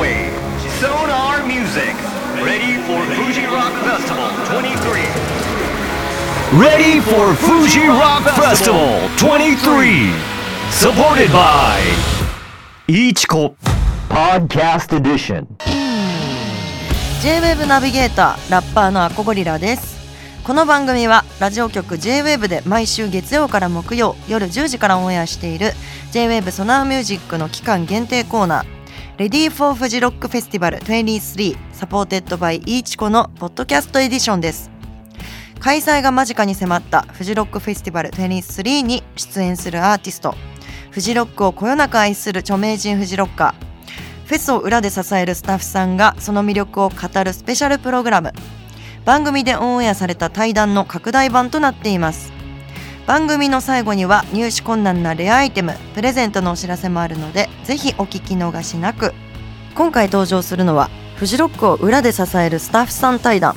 underway. Sonar Music. Ready for Fuji Rock Festival 23. Ready for Fuji Rock Festival 23. Supported by Ichiko Podcast Edition. J-WAVE ナビゲーターラッパーのアコゴリラですこの番組はラジオ局 J-WAVE で毎週月曜から木曜夜10時からオンエアしている J-WAVE ソナーミュージックの期間限定コーナー Ready for フジロックフェスティバル23 supported by いいちこのポッドキャストエディションです。開催が間近に迫ったフジロックフェスティバル23に出演するアーティスト。フジロックをこよなく愛する著名人フジロッカー。フェスを裏で支えるスタッフさんがその魅力を語るスペシャルプログラム。番組でオンエアされた対談の拡大版となっています。番組の最後には入手困難なレアアイテムプレゼントのお知らせもあるのでぜひお聞き逃しなく。今回登場するのはフジロックを裏で支えるスタッフさん対談。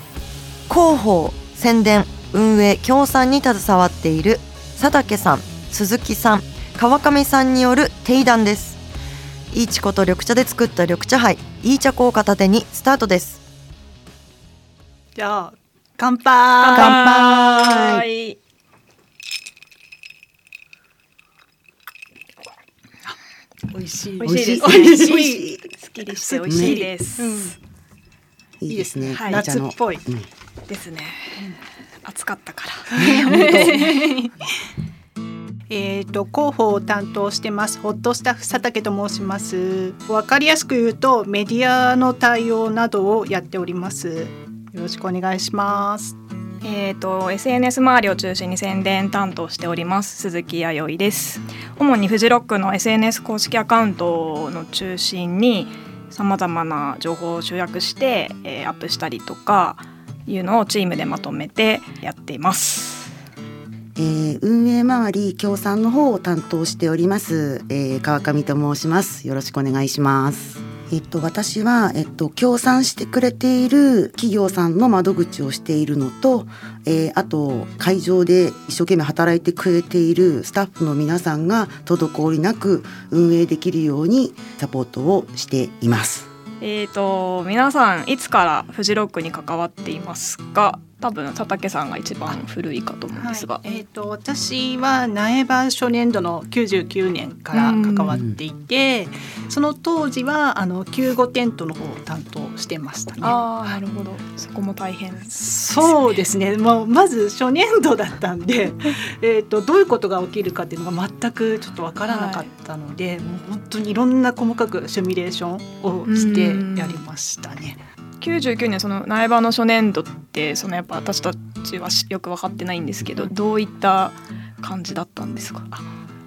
広報宣伝運営協賛に携わっている佐竹さん鈴木さん川上さんによる定談です。いいちこと緑茶で作った緑茶杯いい茶粉を片手にスタートです。じゃあ乾杯。乾杯はい。美味しい。美味しいです。美味しい。すっきりして美味しいです。いいですね。はい夏っぽい、ですね。暑かったから。えっ、と広報を担当してます。ホットスタッフ佐竹と申します。わかりやすく言うとメディアの対応などをやっております。よろしくお願いしますえっと SNS 周りを中心に宣伝担当しております鈴木弥生です。主にフジロックの SNS 公式アカウントの中心にさまざまな情報を集約して、えーアップしたりとかいうのをチームでまとめてやっています。えー運営周り協賛の方を担当しております、えー川上と申します。よろしくお願いします。えっと私はえっと協賛してくれている企業さんの窓口をしているのと、えーあと会場で一生懸命働いてくれているスタッフの皆さんが滞りなく運営できるようにサポートをしています。えー、と皆さんいつからフジロックに関わっていますか？多分佐竹さんが一番古いかと思うんですが、はい、えっ、と私は苗場初年度の99年から関わっていて、その当時はあの救護テントの方を担当してましたね。ああなるほどそこも大変そうですね。もうまず初年度だったんで、えっとどういうことが起きるかっていうのが全くちょっとわからなかったので、もう本当にいろんな細かくシミュレーションをしてやりましたね。99年その苗場の初年度ってそのやっぱ私たちはよく分かってないんですけどどういった感じだったんですか？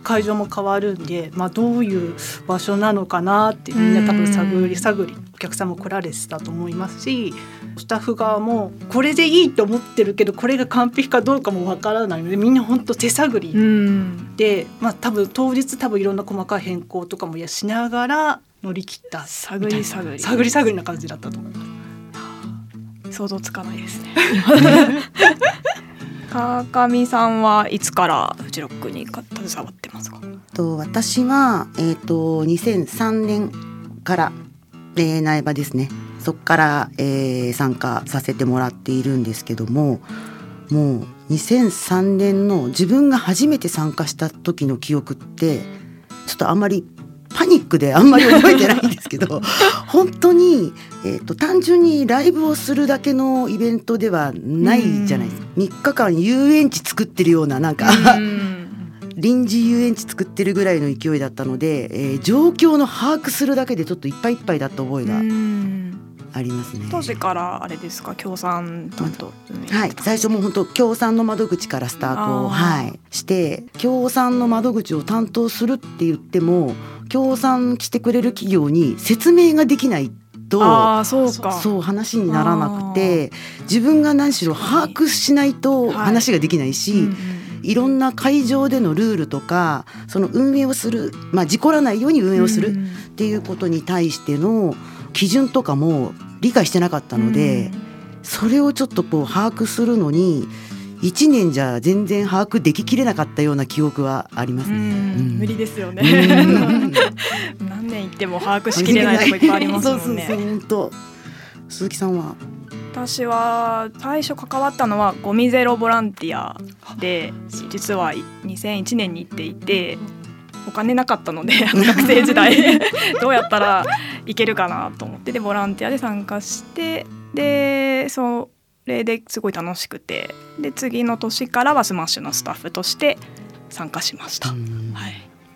会場も変わるんで、まあどういう場所なのかなってみんな多分探り探りお客さんも来られてたと思いますし、スタッフ側もこれでいいと思ってるけどこれが完璧かどうかもわからないのでみんな本当手探りうん。で、まあ多分当日多分いろんな細かい変更とかもやしながら乗り切った探り探り。探り探りな感じだったと思います。想像つかないですね。川上さんはいつからフジロックに携わってますか？と私はえっ、と2003年から、えー苗場ですね。そこから、えー参加させてもらっているんですけどももう2003年の自分が初めて参加した時の記憶ってちょっとあんまりパニックであんまり覚えてないんですけど 本当に、えー、と単純にライブをするだけのイベントではないじゃないですか。3日間遊園地作ってるようななんかうん。臨時遊園地作ってるぐらいの勢いだったので、えー状況の把握するだけでちょっといっぱいいっぱいだった覚えがうんありますね。当時からあれですか？協賛担当はい、最初も本当協賛の窓口からスタートを、はい、して協賛の窓口を担当するって言っても協賛してくれる企業に説明ができないとああそうか。そう話にならなくて自分が何しろ把握しないと話ができないし、うんうんいろんな会場でのルールとかその運営をする、まあ、事故らないように運営をするっていうことに対しての基準とかも理解してなかったので、それをちょっとこう把握するのに1年じゃ全然把握でききれなかったような記憶はあります。うね。ん。無理ですよね。うん。何年行っても把握しきれないとこいっぱいありますもんね。鈴木さんは？私は最初関わったのはゴミゼロボランティアで実は2001年に行っていてお金なかったので 学生時代。どうやったらいけるかなと思って。でボランティアで参加してでそれですごい楽しくて。で次の年からはスマッシュのスタッフとして参加しました。うん。はい。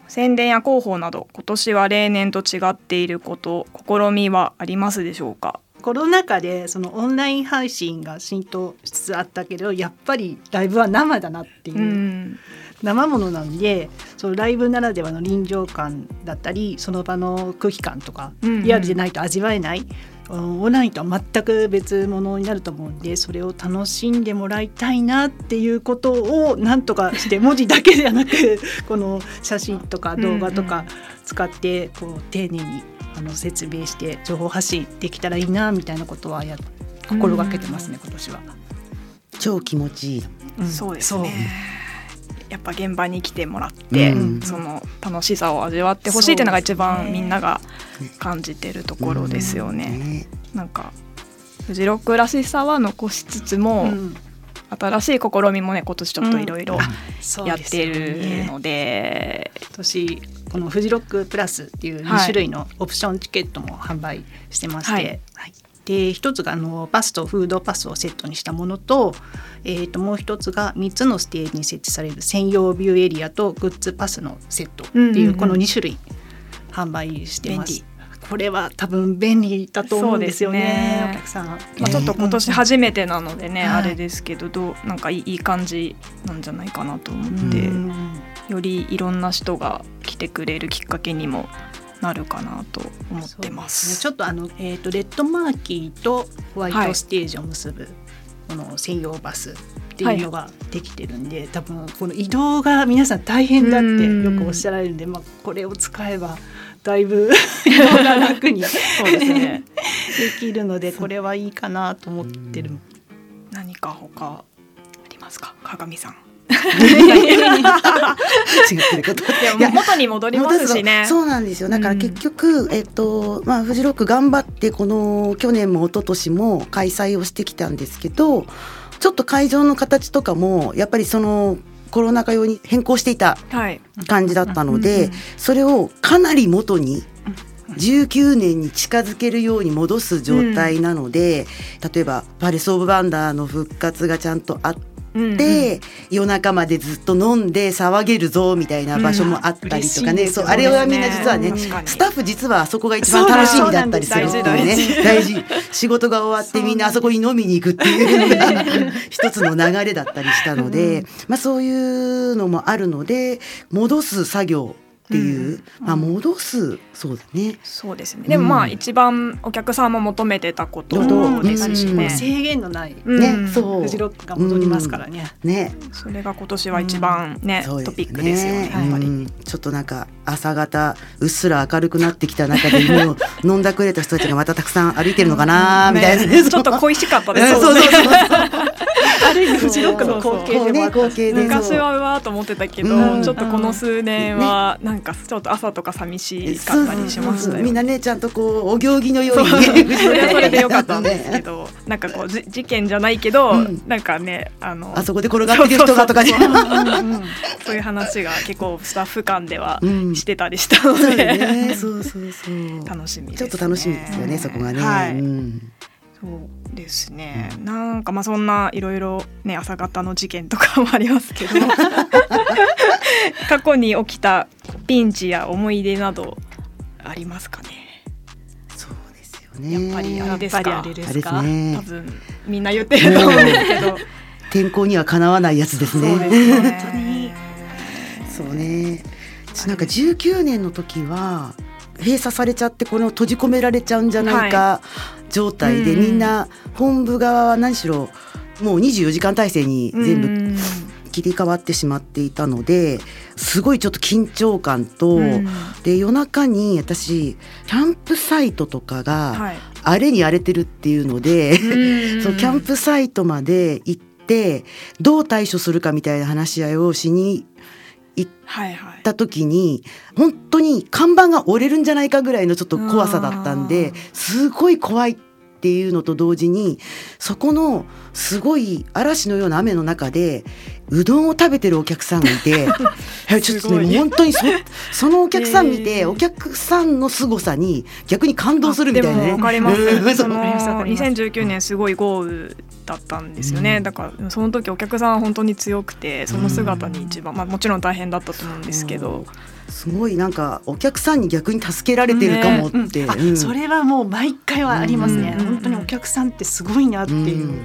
宣伝や広報など今年は例年と違っていること試みはありますでしょうか？コロナ禍でそのオンライン配信が浸透しつつあったけどやっぱりライブは生だなっていう、うん生ものなんでそのライブならではの臨場感だったりその場の空気感とか、うんうんリアルでないと味わえないうんオンラインとは全く別物になると思うんでそれを楽しんでもらいたいなっていうことをなんとかして文字だけではなく この写真とか動画とか使ってこう丁寧にあの説明して情報発信できたらいいなみたいなことはや心がけてますね今年は。超気持ちいい。うんそうですね。やっぱ現場に来てもらって、うん。その楽しさを味わってほしいっていうのが一番みんなが感じてるところですよね。ね。なんかフジロックらしさは残しつつも、うん。新しい試みもね今年ちょっといろいろやってるねので、今年このフジロックプラスっていう2はい種類のオプションチケットも販売してまして、ははいいで一つがあのバスとフードパスをセットにしたものと,、えー、ともう一つが3つのステージに設置される専用ビューエリアとグッズパスのセットっていうこの2種類販売してます。これは多分便利だと思うんですよねね。お客さん。まあ、ちょっと今年初めてなのでね、はい。あれですけどどうなんかいい感じなんじゃないかなと思って、うん。よりいろんな人が来てくれるきっかけにもなるかなと思ってまそうですねす。ちょっとあの、えー、とレッドマーキーとホワイはいトステージを結ぶ、この専用バスっていうのができてるんで、多分この移動が皆さん大変だってよくおっしゃられるんで、まあ、これを使えばだいぶ 移動が楽にでそうですね。きるのでこれはいいかなと思ってる。何か他ありますか、鏡さん。いや元に戻りますしね。そうなんですよ。だから結局、えっとまあフジロック頑張ってこの去年も一昨年も開催をしてきたんですけど、ちょっと会場の形とかもやっぱりそのコロナ禍用に変更していたはい。感じだったのうんで、うんそれをかなり元に19年に近づけるように戻す状態なので、例えばパレス・オブ・バンダーの復活がちゃんとあって。夜中までずっと飲んで騒げるぞみたいな場所もあったりとかね、うんそうあれはみんな実はね、スタッフ実はあそこが一番楽しみだったりするっていうね大事。仕事が終わってみんなあそこに飲みに行くっていうのが一つ の流れだったりしたので、まあ、そういうのもあるので戻す作業っていう、まあ、戻す。そうだね。そうですね。でもまあ一番お客さんも求めてたことうん。ですしね。制限のない。うん。ね、そうフジロックが戻りますからね。ね。それが今年は一番ね、トピックですよね。やっぱり。うん。ちょっとなんか朝方うっすら明るくなってきた中でもう 飲んだくれた人たちがまたたくさん歩いてるのかなみたいな。ね。ねちょっと恋しかったでうん。すそうそうそう。ある意味フジロックの光景でもあった。光景で昔はうわーと思ってたけど、うん。ちょっとこの数年はなんかちょっと朝とか寂しかったりしましたよ。みんなねちゃんとこうお行儀のよう。にそれはそれでよかったんですけど、なんかこうじ事件じゃないけど、うん。なんかねあのあそこで転がってる人がとかね。そういう話が結構スタッフ間ではうん。してたりしたので、だね。そうそうそう。楽しみね。ちょっと楽しみですよねそこがね、はい。うんそうですね。なんかまあそんないろいろね朝方の事件とかもありますけど、過去に起きたピンチや思い出などありますかね。そうですよね。やっぱりあれですか？あれですすか。ね多分みんな言ってると思うんですけど、天候にはかなわないやつですね。そうですよね。本当に。そうね。私なんか19年の時は閉鎖されちゃってこの閉じ込められちゃうんじゃないか状態で、うん。みんな本部側は何しろもう24時間体制に全部うん切り替わってしまっていたのですごいちょっと緊張感と、うん。で夜中に私キャンプサイトとかがはい。荒れに荒れてるっていうので、うん。そのキャンプサイトまで行ってってどう対処するかみたいな話し合いをしにはいはいった時に本当に看板が折れるんじゃないかぐらいのちょっと怖さだったんですごい怖いっていうのと同時にそこのすごい嵐のような雨の中でうどんを食べてるお客さんがいて はいちょっとね本当にそ そのお客さん見て、えーお客さんの凄さに逆に感動するみたいな。ね。でもわかります。うんそのわかりますわかります。2019年すごい豪雨だったんですよね、うん。だからその時お客さんは本当に強くてその姿に一番、まあ、もちろん大変だったと思うんですけど、すごいなんかお客さんに逆に助けられてるかもって、あうん。それはもう毎回はありますね、うん。本当にお客さんってすごいなっていう、うん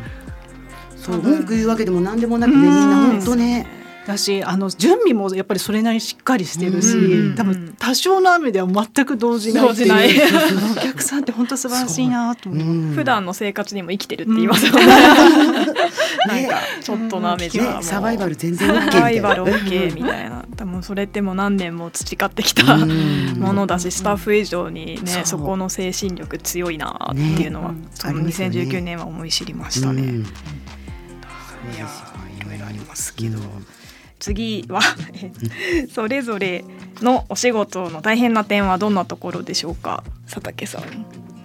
そう文句言うわけでも何でもなくて、みん。な本当ね。だしあの準備もやっぱりそれなりにしっかりしてるし、うん。多分多少の雨では全く動じないってい お客さんって本当素晴らしいなと思う。うん。普段の生活にも生きてるって言いますよね、なんかちょっとの雨じゃサバイバル全然 OK みたサバいな。イバル OK みたいな。多分それってもう何年も培ってきたうん。ものだしスタッフ以上にねそこの精神力強いなっていうのは、ね。そのありますよね。2019年は思い知りましたね。うんいやーいろいろありますけど、次は それぞれのお仕事の大変な点はどんなところでしょうか佐竹さん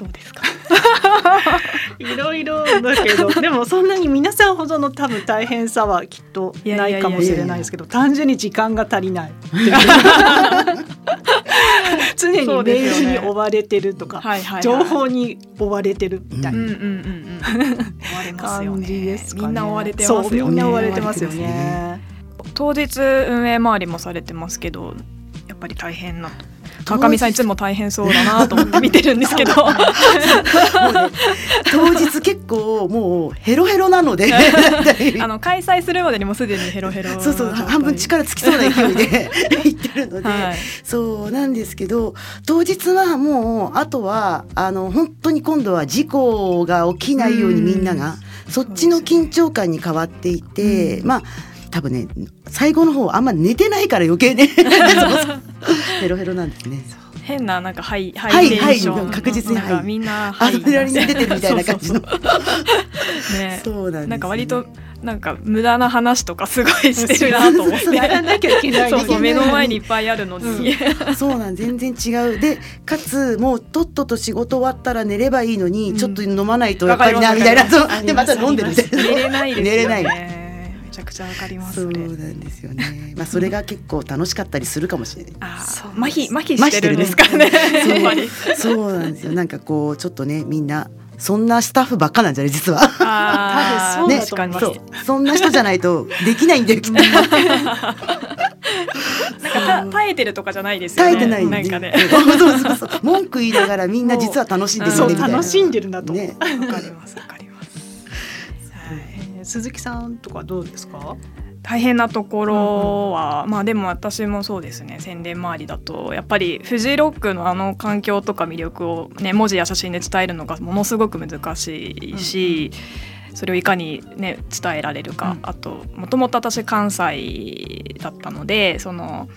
どうですか？いろいろだけど でもそんなに皆さんほどの多分大変さはきっとないかもしれないですけど単純に時間が足りない 常にメールに追われてるとか、はいはいはい。情報に追われてるみたいな。感じでねすかね。みんな追われてますよそうみんな追われてますよね。当日運営周りもされてますけどやっぱり大変なと川上さんいつも大変そうだなと思って見てるんですけど。ね当日結構もうヘロヘロなので。あの開催するまでにもすでにヘロヘロそうそう半分力尽きそうな勢いで 行ってるので、はい。そうなんですけど当日はもうあとはあの本当に今度は事故が起きないようにみんながそっちの緊張感に変わっていて、まあ多分ね最後の方あんま寝てないから余計ね。ヘロヘロなんですね。変ななんかハイハはいイテンション、はい確実になんみんなアドレナリン出てるみたいな感じの。ね。そうなんね。なんか割となんか無駄な話とかすごいしてるなと思って。やらなきゃいけない。そうそう目の前にいっぱいあるのに、そうなん全然違う。でかつもうとっとと仕事終わったら寝ればいいのに、うん。ちょっと飲まないとやっぱりなみたいな。そう。でまた飲んでるみたいな。寝れないですよね。寝れない。めちゃくちゃわかりますそうなんですよね。まあそれが結構楽しかったりするかもしれない。あーそう。麻痺麻痺してるんですかね。やっぱりそう。なんですよ。なんかこうちょっとねみんなそんなスタッフばっかなんじゃない実は。多分ねそうだと思います。そう。そんな人じゃないとできないんだよきっと。なんかた耐えてるとかじゃないですよね。耐えてないなんかね。そうそうそうそう。文句言いながらみんな実は楽しんでるそうねみたいな。楽しんでるなと。思う。ねわかります鈴木さんとかどうですか？大変なところは、まあでも私もそうですね。宣伝周りだとやっぱりフジロックのあの環境とか魅力を、ね、文字や写真で伝えるのがものすごく難しいし、それをいかに、ね、伝えられるか、うん。あともともと私関西だったのでその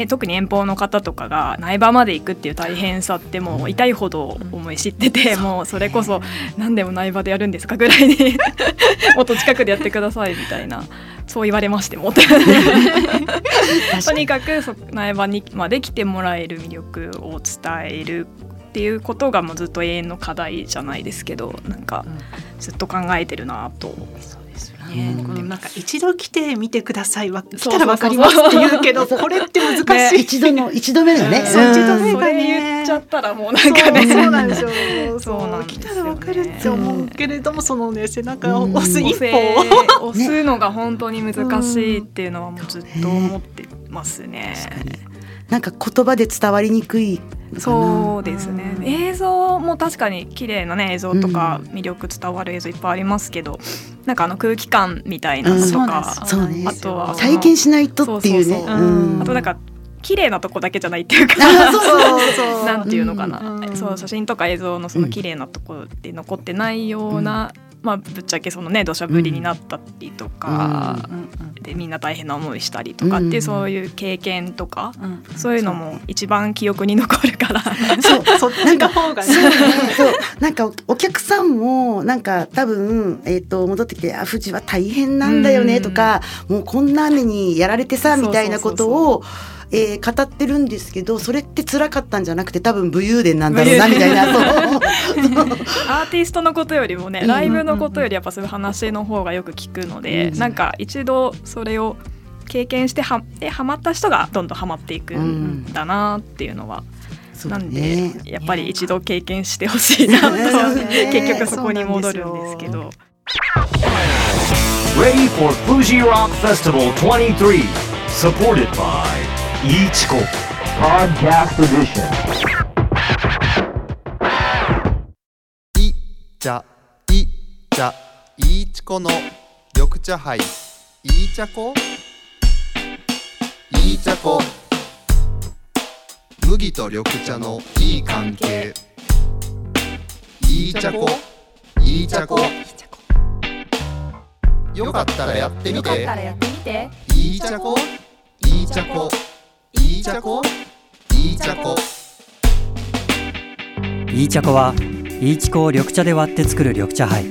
え特に遠方の方とかが苗場まで行くっていう大変さってもう痛いほど思い知ってて、もうそれこそ何でも苗場でやるんですかぐらいに もっと近くでやってくださいみたいなそう言われましてもとにかくそ苗場にまで来てもらえる魅力を伝えるっていうことがもうずっと永遠の課題じゃないですけどなんかずっと考えてるなと。ね、このなんか一度来てみてください。は来たらわかりますって言うけどこれって難しい。一度の一度目だよね。そう一度目うん。それ言っちゃったらもうなんかねそうなんですよ。そう来たらわかるって思うけれども、そのね背中をうん。押す一押歩を。せ押すのが本当に難しいっていうのはもうずっと思ってますね。なんか言葉で伝わりにくい。そうですね。うん映像も確かに綺麗なね映像とか魅力伝わる映像いっぱいありますけど、なんかあの空気感みたいなのとか、そうねあとは体験しないとっていうね。あとなんか綺麗なとこだけじゃないっていうか あそうそう。なんていうのかな、うん。そう写真とか映像のその綺麗なところで残ってないような、まあぶっちゃけそのね土砂降りになったりとか、でみんな大変な思いしたりとかっていう、うん。そういう経験とか、うんそういうのも一番記憶に残るから。そう。そっちの方がね。そう。なんかお客さんもなんか多分、えー、と戻ってきて「あ富士は大変なんだよね」とか、もうこんな雨にやられてさみたいなことを。えー、語ってるんですけどそれって辛かったんじゃなくて多分武勇伝なんだろうなみたいな アーティストのことよりもね、ライブのことよりやっぱそういう話の方がよく聞くので、うんなんか一度それを経験してはでハマった人がどんどんハマっていくんだなっていうのは、そうなんでねやっぱり一度経験してほしいなと、ね。結局そこに戻るんですけど。Ready for Fuji Rock Festival 23. Supported by Ichiko. Podcast Edition. いちゃいちゃいいちこの緑茶杯。いいちゃこ？いいちゃこ。麦と緑茶のいい関係。いいちゃこ？いいちゃこ？よかったらやってみて。やってみて。いいちゃこ？いいちゃこいいちゃこいいちゃこいい茶粉はいいちこを緑茶で割って作る緑茶杯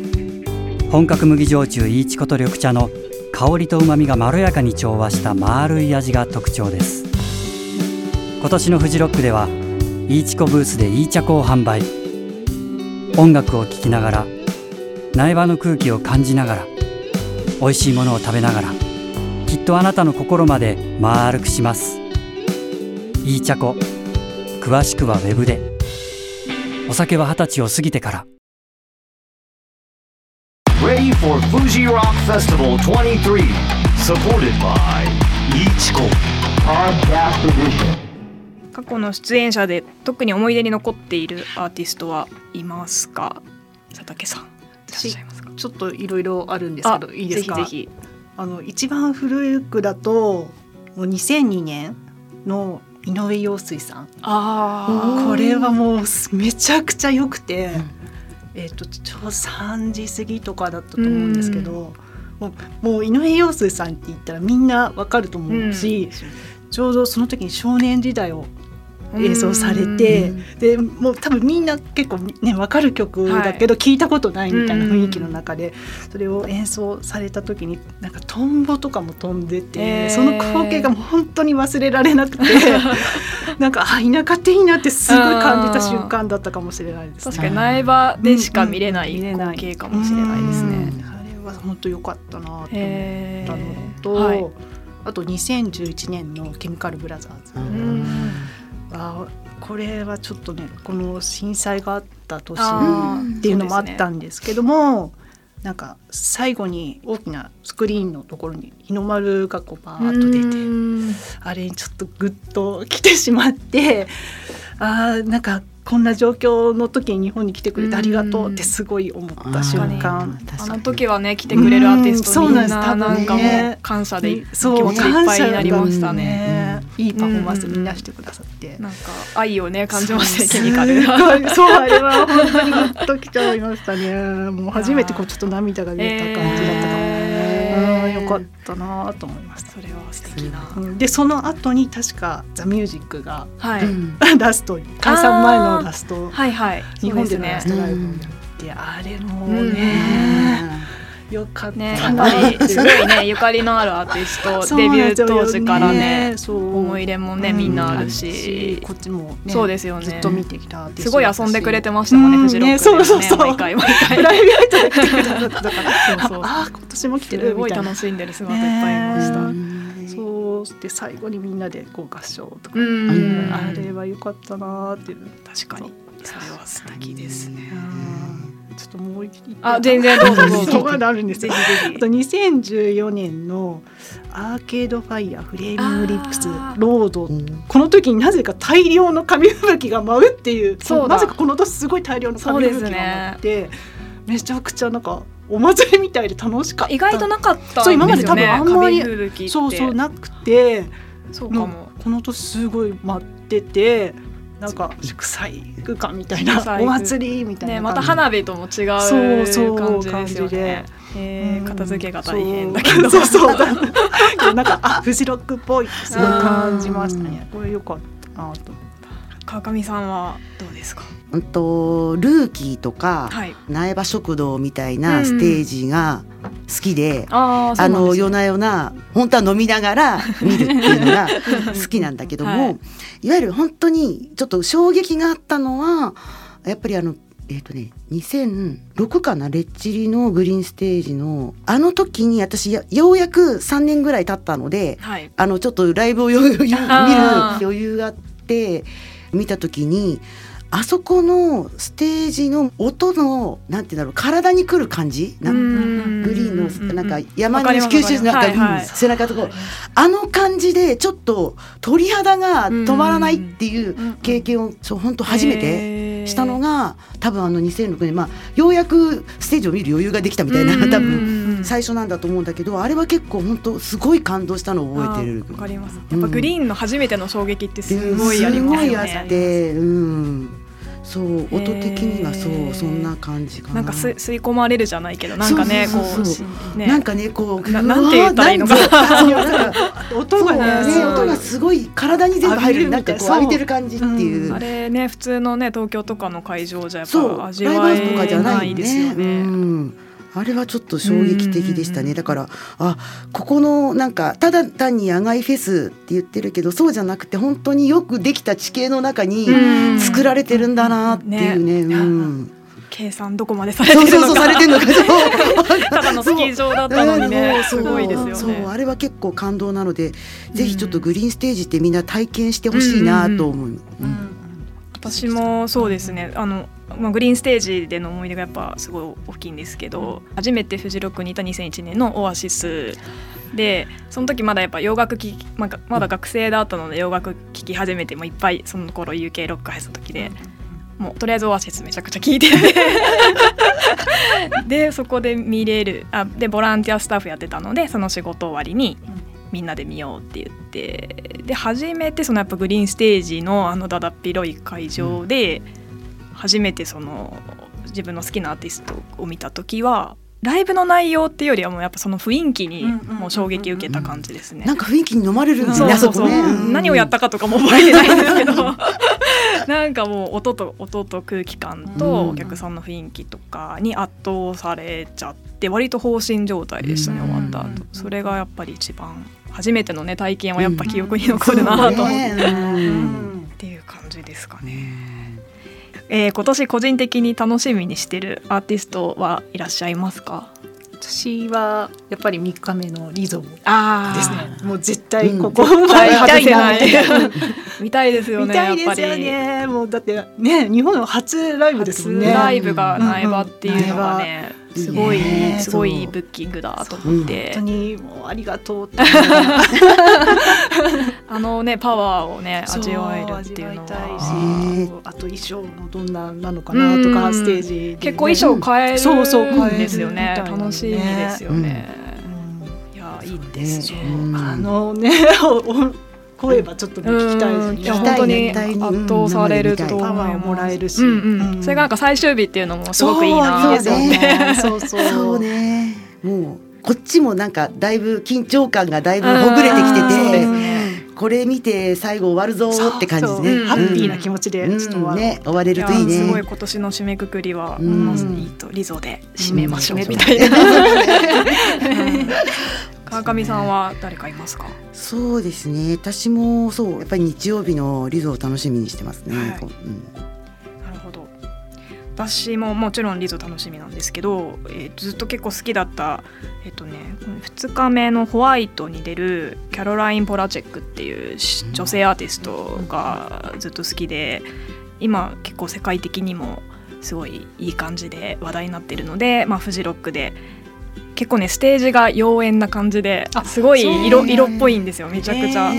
本格麦焼酎いいちこと緑茶の香りとうまみがまろやかに調和した丸い味が特徴です。今年のフジロックではいいちこブースでいい茶粉を販売。音楽を聴きながら苗場の空気を感じながら美味しいものを食べながらきっとあなたの心まで丸くします。いい茶粉詳しくはウェブで。お酒は二十歳を過ぎてから。Ready for Fuji Rock Festival 23. Supported by Ichiko. Podcast Edition. 過去の出演者で特に思い出に残っているアーティストはいますか？佐竹さん。ちょっといろいろあるんですけどいいですか？ぜひぜひ。あの一番古くだともう2002年の井上陽水さん。あこれはもうめちゃくちゃ良くて、えっ、とちょうど3時過ぎとかだったと思うんですけど、もうもう井上陽水さんって言ったらみんなわかると思うし、ちょうどその時に少年時代を演奏されて、でもう多分みんな結構ね分かる曲だけど聞いたことないみたいな雰囲気の中で、それを演奏された時になんかトンボとかも飛んでて、えー。その光景がもう本当に忘れられなくて なんかあ田舎っていいなってすごい感じた瞬間だったかもしれないですね。確かに苗場でしか見れない光景かもしれないですね。うん。あれは本当良かったなと思ったへのー。と、はい。あと2011年のケミカルブラザーズ。うんあこれはちょっとねこの震災があった年っていうのもあったんですけども、なんか最後に大きなスクリーンのところに日の丸がこうバーッと出てうん。あれにちょっとグッと来てしまってあーなんかこんな状況の時に日本に来てくれてありがとうってすごい思った瞬間。あの時はね来てくれるアーティストうんみんなそうなんですなんかも感謝で気持ちいっぱいになりましたね。だいいパフォーマンスみんなしてくださって。なんか愛をね感じますねそうケミカル。そうあれは本当にグッときちゃいましたね。もう初めてこうちょっと涙が出た感じだったかも。よかったなと思いました。それは素敵な。うんでその後に確かザミュージックがはい、ラストに解散前のラスト。はいはい。日本でのラストライブをやって、あれもね、よかった。ねやっなぱり。すごいねゆかりのあるアーティスト デビュー当時からねそう思い入れもねみんなあるし。こっちも、ね、そうですよね。ずっと見てきたすごい遊んでくれてましたもんねうん。フジロックで。そうそうそう。毎回毎回。プライベートで来てくださったから。そうそう。ああ今年も来てるすごい楽しんでる姿いっぱいいました。ねそうで最後にみんなでこう合唱とか、うん。あれは良かったなーっていう確かに。それは素敵ですね。うんちょっともう一あ全然どうぞどうぞ。まであるんですよ。あと2014年の Arcade Fire、Flaming Lips、Lorde。この時になぜか大量の紙吹雪が舞うっていう。そうだ。なぜかこの年すごい大量の紙吹雪が舞って、めちゃくちゃなんかお祭りみたいで楽しかった。意外となかった。そう今まで多分あんまりそうそうなくて。そうかも。この年すごい待っててなんか祝祭行くかみたいなお祭りみたいなねまた花火とも違うそうそう感じですよね。えーうん。片付けが大変だけど。そう。そうそう。なんかあフジロックっぽいってすごい感じましたね。これ良かったなと川上さんはどうですか？うんとルーキーとか、はい。苗場食堂みたいなステージが好きで、ああの夜な夜な本当は飲みながら 見るっていうのが好きなんだけども、はい。い、わゆる本当にちょっと衝撃があったのはやっぱりあのえっ、とね2006かなレッチリのグリーンステージのあの時に私やようやく3年ぐらい経ったのではい。あのちょっとライブを見る余裕があって見た時にあそこのステージの音のなんていうんだろう体にくる感じ？なググリーンのなんか山わかりますに吸収なん背中とこうあの感じでちょっと鳥肌が止まらないっていう経験をそう本当初めてしたのが多分あの2006年まあようやくステージを見る余裕ができたみたいな多分最初なんだと思うんだけどあれは結構本当すごい感動したのを覚えてる。わかります。やっぱグリーンの初めての衝撃ってすごいすありますよごいあっねて、うん、そう音的にはそうそんな感じかな。なんか吸い吸い込まれるじゃないけどなんかねこうね。なんかねこうななんて言ったらいいのか。音がね音がすごい体に全部入るなんかこう浴びてる感じっていう。あれね普通のね東京とかの会場じゃやっそうぱ味ライブわえハウスとかじゃないですよね。うね。んあれはちょっと衝撃的でしたね。だからあここのなんかただ単に野外フェスって言ってるけどそうじゃなくて本当によくできた地形の中にうん。作られてるんだなっていうね。うん。計算どこまでされてるのか。そうされてるのかそうただのスキー場だったのにね。うん。すごいですよそう。ね。あれは結構感動なので、ぜひちょっとグリーンステージってみんな体験してほしいなと思う。うん私もそうですね。あの、まあ、グリーンステージでの思い出がやっぱすごい大きいんですけど初めてフジロックにいた2001年のオアシスでその時まだやっぱ洋楽聴き、まあ、まだ学生だったので洋楽聴き始めてもいっぱいその頃 UK ロック入った時で。もうとりあえずオアシスめちゃくちゃ聴いて。て でそこで見れるあでボランティアスタッフやってたのでその仕事終わりにみんなで見ようって言ってで初めてそのやっぱグリーンステージのあのだだっ広い会場で初めてその自分の好きなアーティストを見た時はライブの内容っていうよりはもうやっぱその雰囲気にもう衝撃受けた感じですね。なんか雰囲気に飲まれるんですね、あそうそそう、そう何をやったかとかも覚えてないんですけど。なんかもう音と音と空気感とうん。お客さんの雰囲気とかに圧倒されちゃって割と放心状態でしたね、うん。終わった後。それがやっぱり一番初めてのね体験はやっぱ記憶に残るなと。思って、っていう感じですかね。えー今年個人的に楽しみにしてるアーティストはいらっしゃいますか？私はやっぱり3日目のリゾあですね。もう絶対ここ、絶対外せない。見たいですよ見ねたいですよやっぱり。ね。もうだってね日本の初ライブですね。初ライブが苗場っていうのがね、うんすごいねすごいブッキングだと思って、本当にもうありがとうって あのねパワーをね味わえるっていうの味わいたいはし。あと衣装もどんななのかなとかうんステージ結構衣装変えるそうそう変えるんですよね。楽しみですよね、うん。いやいいですね。うん。あのね お声はちょっとね聞きたいですね。いや本当に圧倒されるとパワーもらえるし、それがなんか最終日っていうのもすごくいいな。そうと思っそうそう。そうね。もうこっちもなんかだいぶ緊張感がだいぶほぐれてきてて、ね。これ見て最後終わるぞって感じね。ハッピーな気持ちでちょっとね終われるといいね。すごい今年の締めくくりは、リゾで締めましょううん。みたいな。川上さんは誰かいますか？そうですね。私もそうやっぱり日曜日のリゾを楽しみにしてますね。はいうんなるほど。私ももちろんリゾ楽しみなんですけど、えーずっと結構好きだったえっ、とね2日目のホワイトに出るキャロライン・ポラチェックっていうし女性アーティストがずっと好きで今結構世界的にもすごいいい感じで話題になってるので、まあ、フジロックで結構ねステージが妖艶な感じであすごい色色っぽいんですよめちゃくちゃ。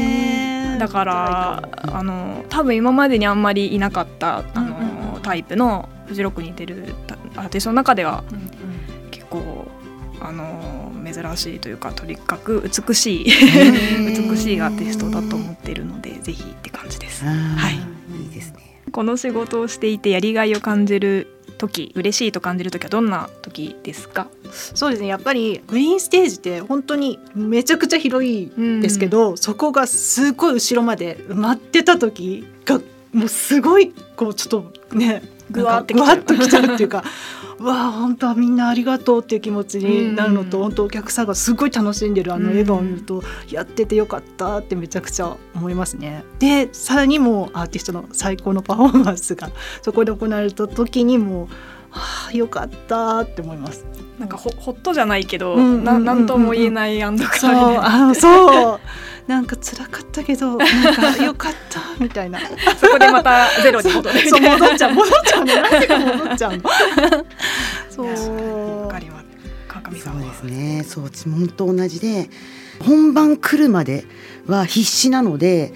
だからあの多分今までにあんまりいなかったあの、うんうんタイプのフジロックに出るアーティストの中ではうんうん。結構あの珍しいというかとにかく美しいうん 美しいアーティストだと思っているのでぜひって感じです。はい。いいですね。この仕事をしていてやりがいを感じる時嬉しいと感じる時はどんな時ですか？そうですね。やっぱりグリーンステージって本当にめちゃくちゃ広いんですけど、そこがすごい後ろまで埋まってた時がもうすごいこうちょっとねぐわーってぐわっときちゃうっていうか わあ本当はみんなありがとうっていう気持ちになるのと、うん本当お客さんがすごい楽しんでるあのうん笑顔を見ると、やっててよかったってめちゃくちゃ思いますね。でさらにもうアーティストの最高のパフォーマンスがそこで行われた時にもはあよかったって思います。なんかほほっとじゃないけど、うんななんとも言えない安堵そうあのそうなんか辛かったけどなんかよかったみたいな。そこでまたゼロに戻る そう。戻っちゃう戻っちゃうのなぜか戻っちゃうの。そうわかります。川上さんはそうですねそううちも本当同じで本番来るまでは必死なので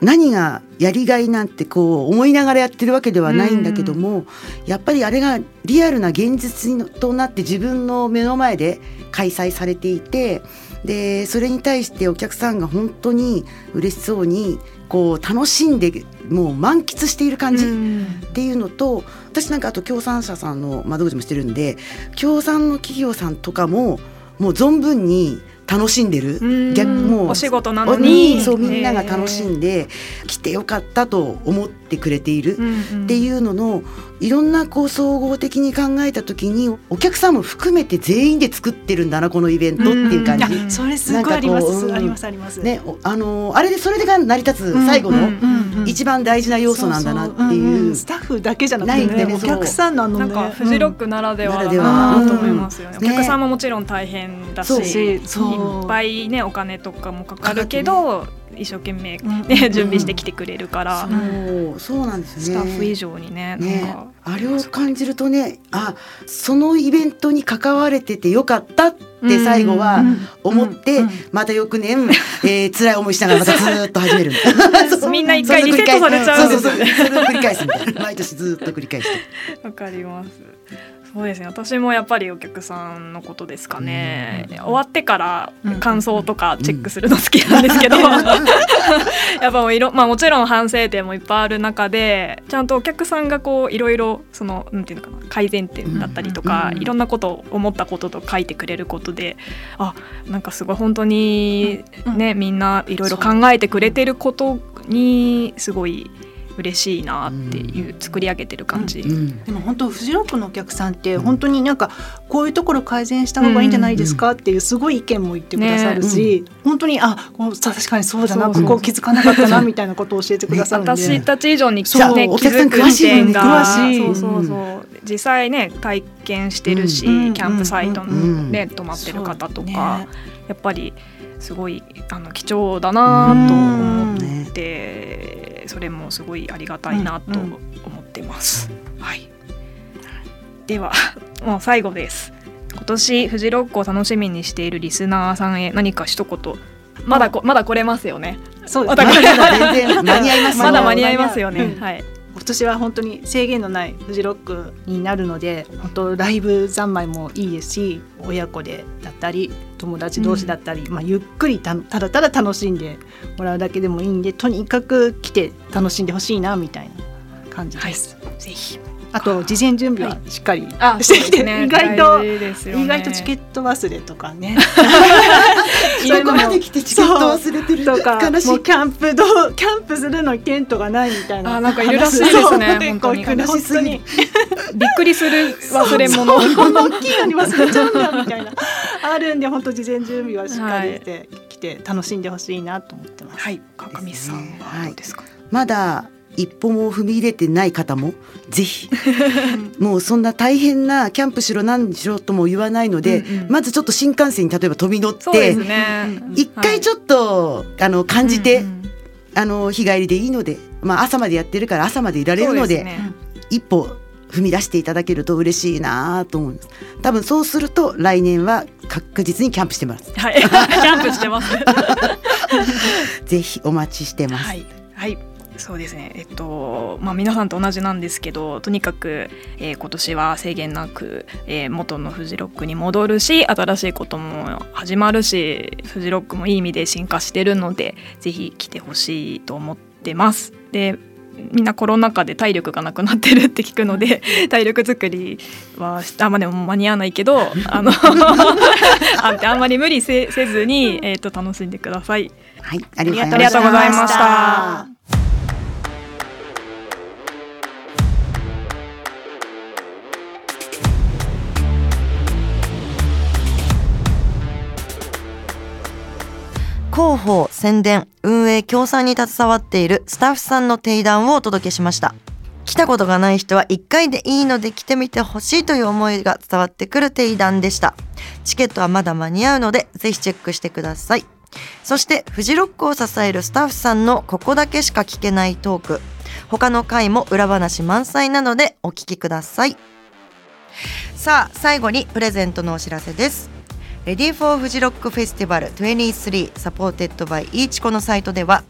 何がやりがいなんてこう思いながらやってるわけではないんだけども、やっぱりあれがリアルな現実となって自分の目の前で開催されていてでそれに対してお客さんが本当に嬉しそうにこう楽しんでもう満喫している感じ。っていうのと私なんかあと協賛者さんの窓口もしてるんで協賛の企業さんとかももう存分に楽しんでる。うん。逆もう。お仕事なのに。そうみんなが楽しんで来てよかったと思ってくれているっっていうののいろんなこう総合的に考えた時にお客さんも含めて全員で作ってるんだなこのイベントっていう感じ。いやそれすごいあります、あります。あります。ね、おあのーあれでそれが成り立つ最後のうんうんうんうん一番大事な要素なんだなってそそんいうん。スタッフだけじゃなくてないんだよねねお客さんのあのね。なんかフジロックならではだならではなと思いますよね。うん。お客さんももちろん大変だし、いっぱいねお金とかもかかるけど、一生懸命うんね 準備してきてくれるから、そう。そうなんですね。スタッフ以上にねね。か、あれを感じるとねあそのイベントに関われててよかったって最後は思って、また翌年、えー、辛い思いしながらまたずーっと始める。みんな一回リセットされちゃうそうそうそう。それを繰り返すみたいな。毎年ずーっと繰り返して。わかります。そうですね。私もやっぱりお客さんのことですかね。終わってから感想とかチェックするの好きなんですけど、やっぱもういろまあもちろん反省点もいっぱいある中で、ちゃんとお客さんがこういろいろそのなんていうのかな改善点だったりとか、いろんなことを思ったことと書いてくれることで、あなんかすごい本当にね、みんないろいろ考えてくれてることにすごい嬉しいなっていう作り上げてる感じ。うんでも本当フジロックのお客さんって本当になんかこういうところ改善した方がいいんじゃないですかっていうすごい意見も言ってくださるし、本当にあ確かにそうだなそうここ気づかなかったなみたいなことを教えてくださるんで、私たち以上にそうお客さん詳しいよね点が詳しい。そうそうそう。実際ね体験してるし、うん。キャンプサイトうんで泊まってる方とか、ね。やっぱりすごいあの貴重だなと思って、それもすごいありがたいなと思ってます。はい、では もう最後です。今年フジロックを楽しみにしているリスナーさんへ何か一言まだこまだ来れますよね。そうですねまだ全然間に合いますよまだ間に合いますよね。うんはい。今年は本当に制限のないフジロックになるので本当ライブ三昧もいいですし親子でだったり友達同士だったり、まあ、ゆっくりたただただ楽しんでもらうだけでもいいんでとにかく来て楽しんでほしいなみたいな感じです。ぜひ。あと事前準備はしっかりあしてきて、そうですね。意外と、ね。意外とチケット忘れとかね そこまで来てチケット忘れてる。とか悲しい。もうキャンプどうキャンプするのにテントがないみたいなあなんかいるらしいですねそう。本当に悲しすぎる。びっくりする。忘れ物。こんな大きいのに忘れちゃうんだみたいな。あるんで本当事前準備はしっかりしてきて楽しんでほしいなと思ってます。はい。川上さんはどうですか？まだ一歩も踏み入れてない方もぜひ。もうそんな大変なキャンプしろ何しろとも言わないので、うんうん。まずちょっと新幹線に例えば飛び乗って。一回ちょっと、あの感じて、うんうんあの日帰りでいいので、まあ、朝までやってるから朝までいられるのでね。一歩踏み出していただけると嬉しいなと思います。多分そうすると来年は確実にキャンプしてます。はい。キャンプしてます。ぜひお待ちしてます、はい。はい。そうですね。えっとまあ皆さんと同じなんですけど、とにかく、えー今年は制限なく、えー元のフジロックに戻るし、新しいことも始まるし、フジロックもいい意味で進化してるので、ぜひ来てほしいと思ってます。で。みんなコロナ禍で体力がなくなってるって聞くので 体力作りはしあまあでも間に合わないけど あのああんまり無理せせずに、えー、と楽しんでください。はい、ありがとうございました。広報宣伝運営協賛に携わっているスタッフさんの提談をお届けしました。来たことがない人は1回でいいので来てみてほしいという思いが伝わってくる提談でした。チケットはまだ間に合うのでぜひチェックしてください。そしてフジロックを支えるスタッフさんのここだけしか聞けないトーク。他の回も裏話満載なのでお聞きください。さあ最後にプレゼントのお知らせです。Ready for フジロックフェスティバル23 supported by いいちこのサイトでは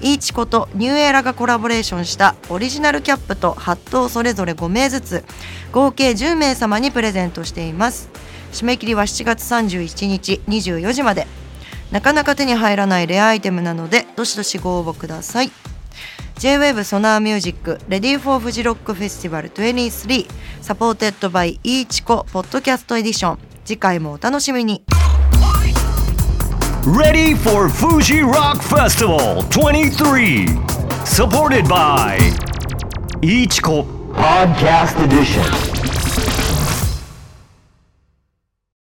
いいちこと New Era がコラボレーションしたオリジナルキャップとハットをそれぞれ5名ずつ合計10名様にプレゼントしています。締め切りは7月31日24時まで。なかなか手に入らないレアアイテムなのでどしどしご応募ください。J-WAVE ソナーミュージック Ready for フジロックフェスティバル23サポーテッドバイイーチコポッドキャストエディション。次回もお楽しみに Ready for Fuji Rock Festival 23. Supported by Ichiko Podcast Edition.